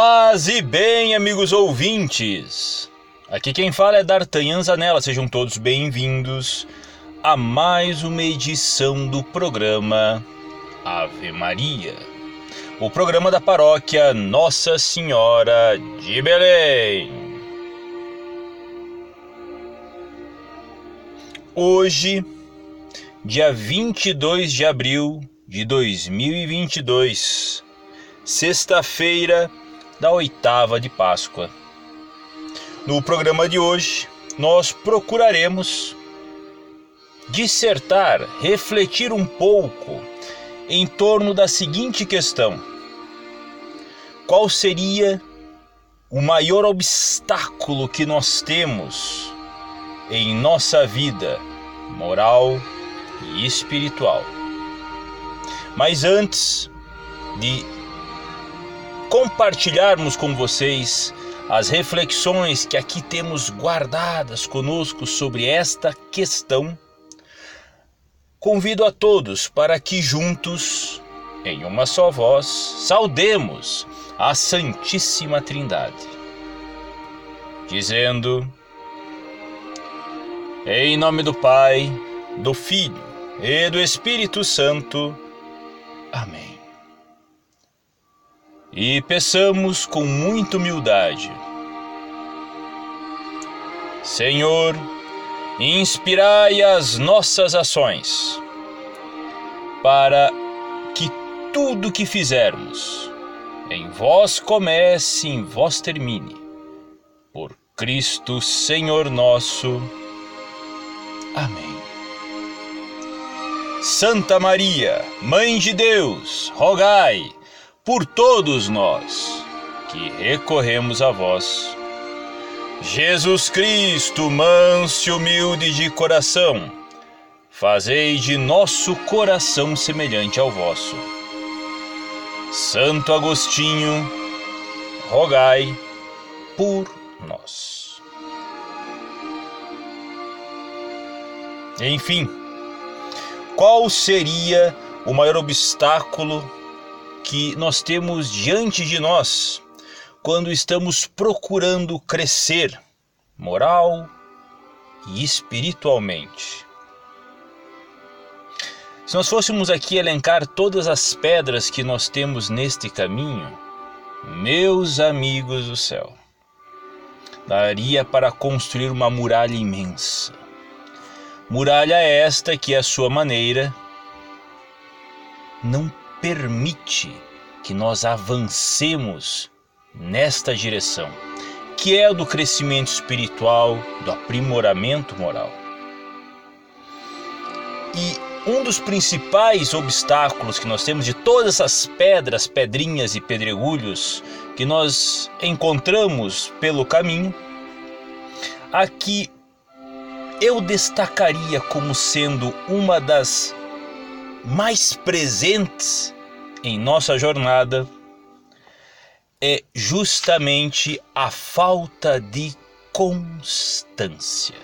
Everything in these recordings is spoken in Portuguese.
Paz e bem, amigos ouvintes! Aqui quem fala é D'Artagnan Zanella, sejam todos bem-vindos a mais uma edição do programa Ave Maria, o programa da paróquia Nossa Senhora de Belém. Hoje, dia 22 de abril de 2022, sexta-feira da oitava de Páscoa. No programa de hoje, nós procuraremos dissertar, refletir um pouco em torno da seguinte questão: qual seria o maior obstáculo que nós temos em nossa vida moral e espiritual? Mas antes de compartilharmos com vocês as reflexões que aqui temos guardadas conosco sobre esta questão, convido a todos para que juntos, em uma só voz, saudemos a Santíssima Trindade, dizendo: Em nome do Pai, do Filho e do Espírito Santo. Amém e peçamos com muita humildade. Senhor, inspirai as nossas ações, para que tudo que fizermos em vós comece, em vós termine. Por Cristo Senhor nosso. Amém. Santa Maria, Mãe de Deus, rogai por todos nós que recorremos a vós. Jesus Cristo, manso e humilde de coração, fazei de nosso coração semelhante ao vosso. Santo Agostinho, rogai por nós. Enfim, qual seria o maior obstáculo que nós temos diante de nós quando estamos procurando crescer moral e espiritualmente. Se nós fôssemos aqui elencar todas as pedras que nós temos neste caminho, meus amigos do céu, daria para construir uma muralha imensa. Muralha esta que, à sua maneira, não permite que nós avancemos nesta direção, que é o do crescimento espiritual, do aprimoramento moral. E um dos principais obstáculos que nós temos de todas essas pedras, pedrinhas e pedregulhos que nós encontramos pelo caminho, aqui eu destacaria como sendo uma das mais presentes em nossa jornada é justamente a falta de constância.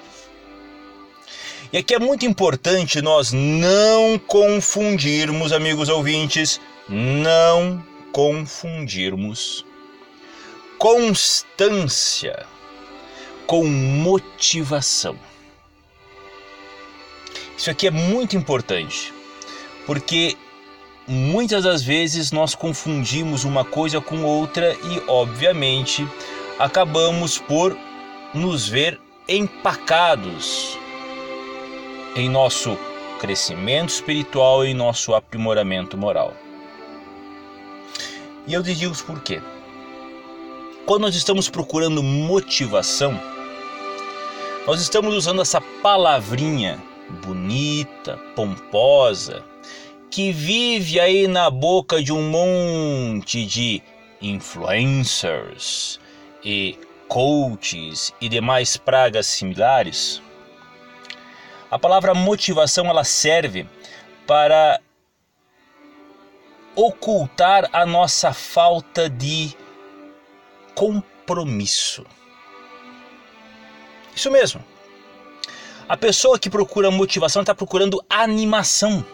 E aqui é muito importante nós não confundirmos, amigos ouvintes, não confundirmos constância com motivação. Isso aqui é muito importante porque muitas das vezes nós confundimos uma coisa com outra e, obviamente, acabamos por nos ver empacados em nosso crescimento espiritual e em nosso aprimoramento moral. E eu digo por quê. Quando nós estamos procurando motivação, nós estamos usando essa palavrinha bonita, pomposa, que vive aí na boca de um monte de influencers e coaches e demais pragas similares. A palavra motivação ela serve para ocultar a nossa falta de compromisso. Isso mesmo. A pessoa que procura motivação está procurando animação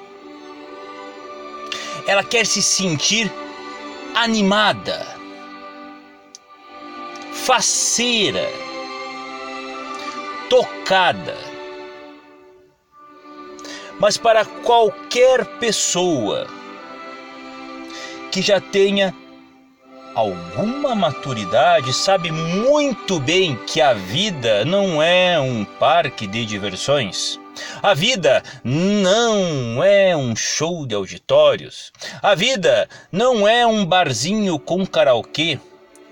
ela quer se sentir animada. faceira, tocada. Mas para qualquer pessoa que já tenha alguma maturidade, sabe muito bem que a vida não é um parque de diversões. A vida não é um show de auditórios. A vida não é um barzinho com karaokê,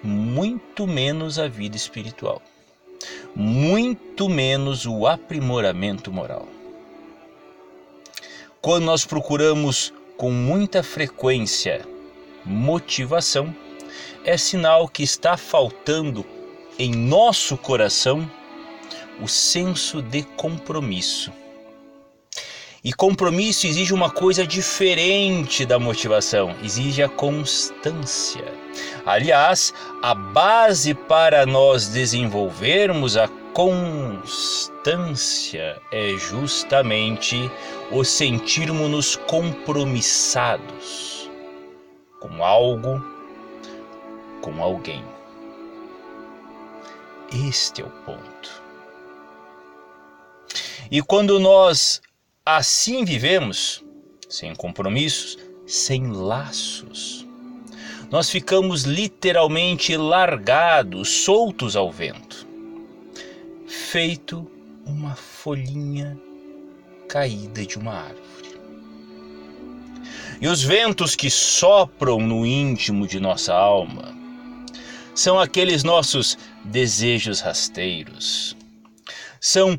muito menos a vida espiritual. Muito menos o aprimoramento moral. Quando nós procuramos com muita frequência motivação, é sinal que está faltando em nosso coração o senso de compromisso. E compromisso exige uma coisa diferente da motivação, exige a constância. Aliás, a base para nós desenvolvermos a constância é justamente o sentirmos-nos compromissados com algo, com alguém. Este é o ponto. E quando nós assim vivemos, sem compromissos, sem laços, nós ficamos literalmente largados, soltos ao vento, feito uma folhinha caída de uma árvore. E os ventos que sopram no íntimo de nossa alma são aqueles nossos desejos rasteiros, são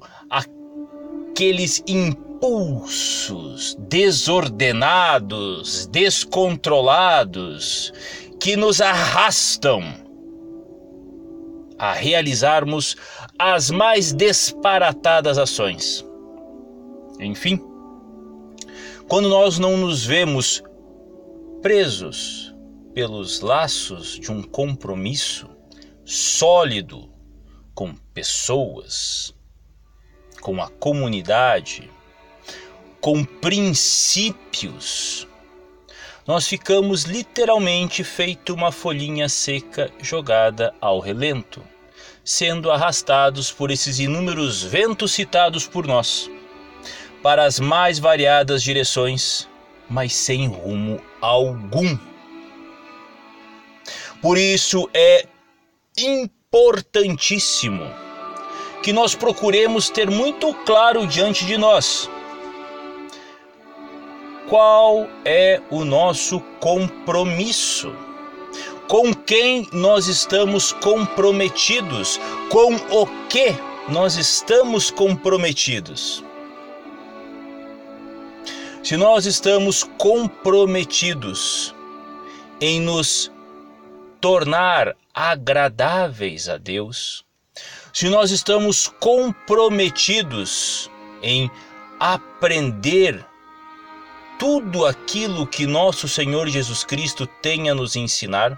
aqueles impulsos desordenados, descontrolados, que nos arrastam a realizarmos as mais disparatadas ações. Enfim, quando nós não nos vemos presos pelos laços de um compromisso sólido com pessoas, com a comunidade, com princípios, nós ficamos literalmente feito uma folhinha seca jogada ao relento, sendo arrastados por esses inúmeros ventos citados por nós, para as mais variadas direções, mas sem rumo algum. Por isso é importantíssimo que nós procuremos ter muito claro diante de nós qual é o nosso compromisso. Com quem nós estamos comprometidos? Com o que nós estamos comprometidos? Se nós estamos comprometidos em nos tornar agradáveis a Deus, se nós estamos comprometidos em aprender tudo aquilo que nosso Senhor Jesus Cristo tem a nos ensinar,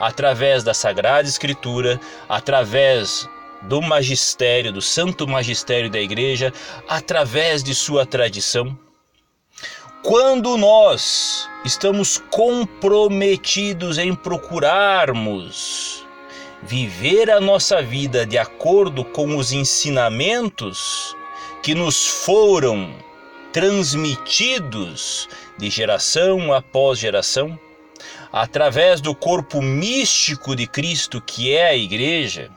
através da Sagrada Escritura, através do magistério, do santo magistério da igreja, através de sua tradição. Quando nós estamos comprometidos em procurarmos viver a nossa vida de acordo com os ensinamentos que nos foram transmitidos de geração após geração, através do corpo místico de Cristo que é a Igreja,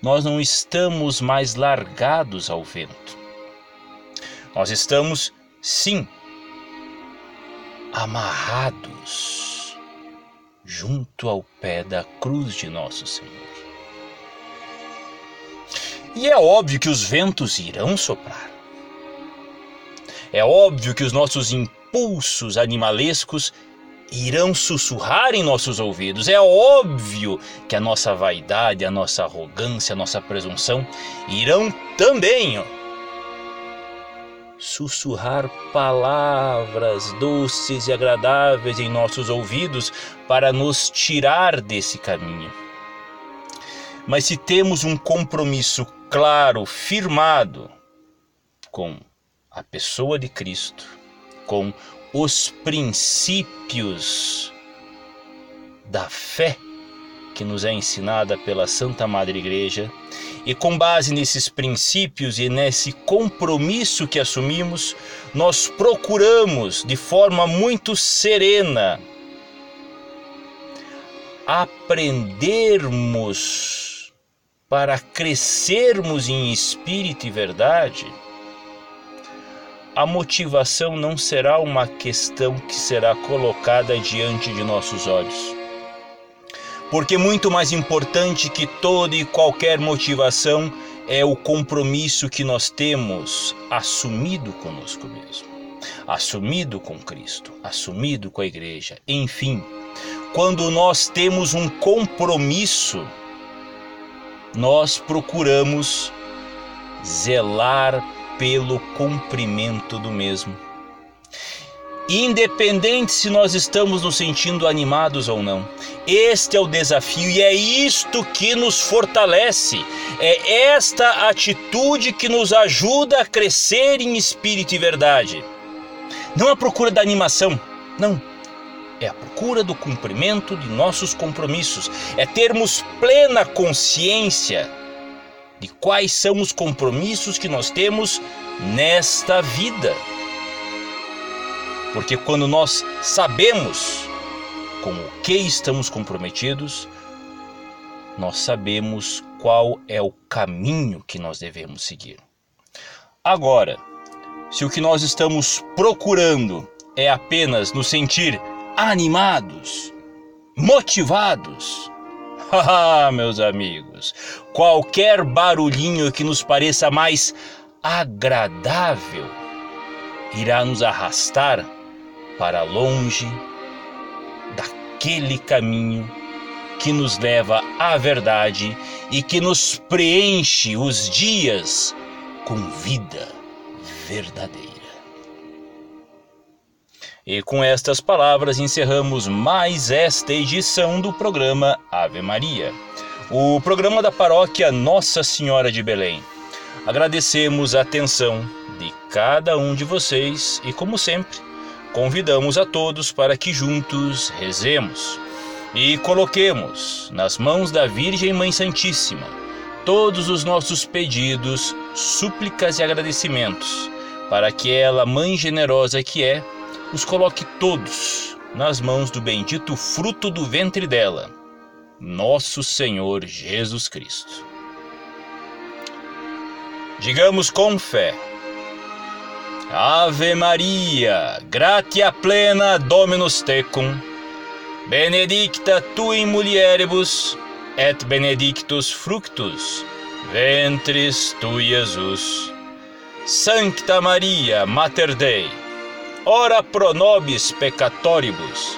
nós não estamos mais largados ao vento. Nós estamos, sim, amarrados junto ao pé da cruz de nosso Senhor. E é óbvio que os ventos irão soprar. É óbvio que os nossos impulsos animalescos irão sussurrar em nossos ouvidos. É óbvio que a nossa vaidade, a nossa arrogância, a nossa presunção irão também sussurrar palavras doces e agradáveis em nossos ouvidos para nos tirar desse caminho. Mas se temos um compromisso claro, firmado com a pessoa de Cristo, com os princípios da fé, que nos é ensinada pela Santa Madre Igreja, e com base nesses princípios e nesse compromisso que assumimos, nós procuramos de forma muito serena aprendermos para crescermos em espírito e verdade a motivação não será uma questão que será colocada diante de nossos olhos. Porque muito mais importante que toda e qualquer motivação é o compromisso que nós temos assumido conosco mesmo, assumido com Cristo, assumido com a igreja. Enfim, quando nós temos um compromisso, nós procuramos zelar pelo cumprimento do mesmo. Independente se nós estamos nos sentindo animados ou não, este é o desafio e é isto que nos fortalece, é esta atitude que nos ajuda a crescer em espírito e verdade. Não a procura da animação, não. É a procura do cumprimento de nossos compromissos, é termos plena consciência de quais são os compromissos que nós temos nesta vida. Porque quando nós sabemos com o que estamos comprometidos, nós sabemos qual é o caminho que nós devemos seguir. Agora, se o que nós estamos procurando é apenas nos sentir animados, motivados, Ah, meus amigos, qualquer barulhinho que nos pareça mais agradável irá nos arrastar para longe daquele caminho que nos leva à verdade e que nos preenche os dias com vida verdadeira. E com estas palavras encerramos mais esta edição do programa Ave Maria, o programa da paróquia Nossa Senhora de Belém. Agradecemos a atenção de cada um de vocês e, como sempre, convidamos a todos para que juntos rezemos e coloquemos nas mãos da Virgem Mãe Santíssima todos os nossos pedidos, súplicas e agradecimentos, para que ela, Mãe generosa que é, os coloque todos nas mãos do bendito fruto do ventre dela, nosso Senhor Jesus Cristo. Digamos com fé: Ave Maria, gratia plena Dominus tecum, benedicta tu in mulieribus, et benedictus fructus ventris tu, Jesus. Sancta Maria, Mater Dei, ora pro nobis peccatoribus,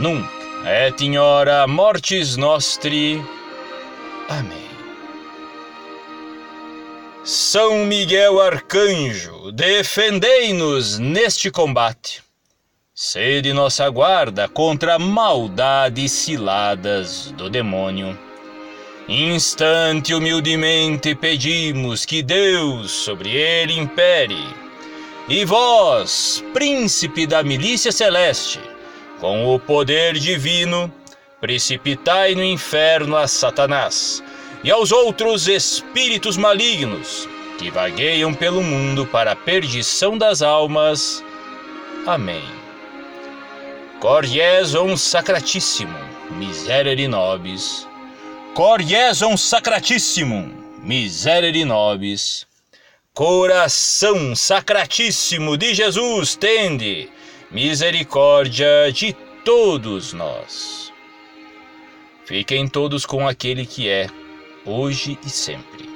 nunc et in hora mortis nostri. Amém. São Miguel Arcanjo, defendei-nos neste combate. Sede nossa guarda contra a maldade ciladas do demônio. Instante humildemente pedimos que Deus sobre ele impere e vós, príncipe da milícia celeste, com o poder divino, precipitai no inferno a Satanás e aos outros espíritos malignos que vagueiam pelo mundo para a perdição das almas. Amém. Coriesum sacratissimum, miserere nobis. Coriesum sacratissimum, miserere nobis Coração Sacratíssimo de Jesus, tende misericórdia de todos nós. Fiquem todos com aquele que é, hoje e sempre.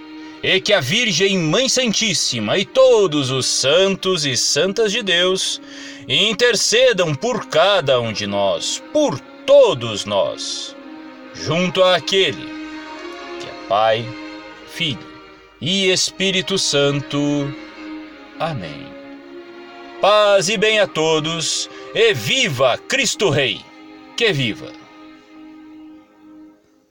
E que a Virgem Mãe Santíssima e todos os santos e santas de Deus intercedam por cada um de nós, por todos nós, junto àquele que é Pai, Filho e Espírito Santo. Amém. Paz e bem a todos, e viva Cristo Rei! Que viva!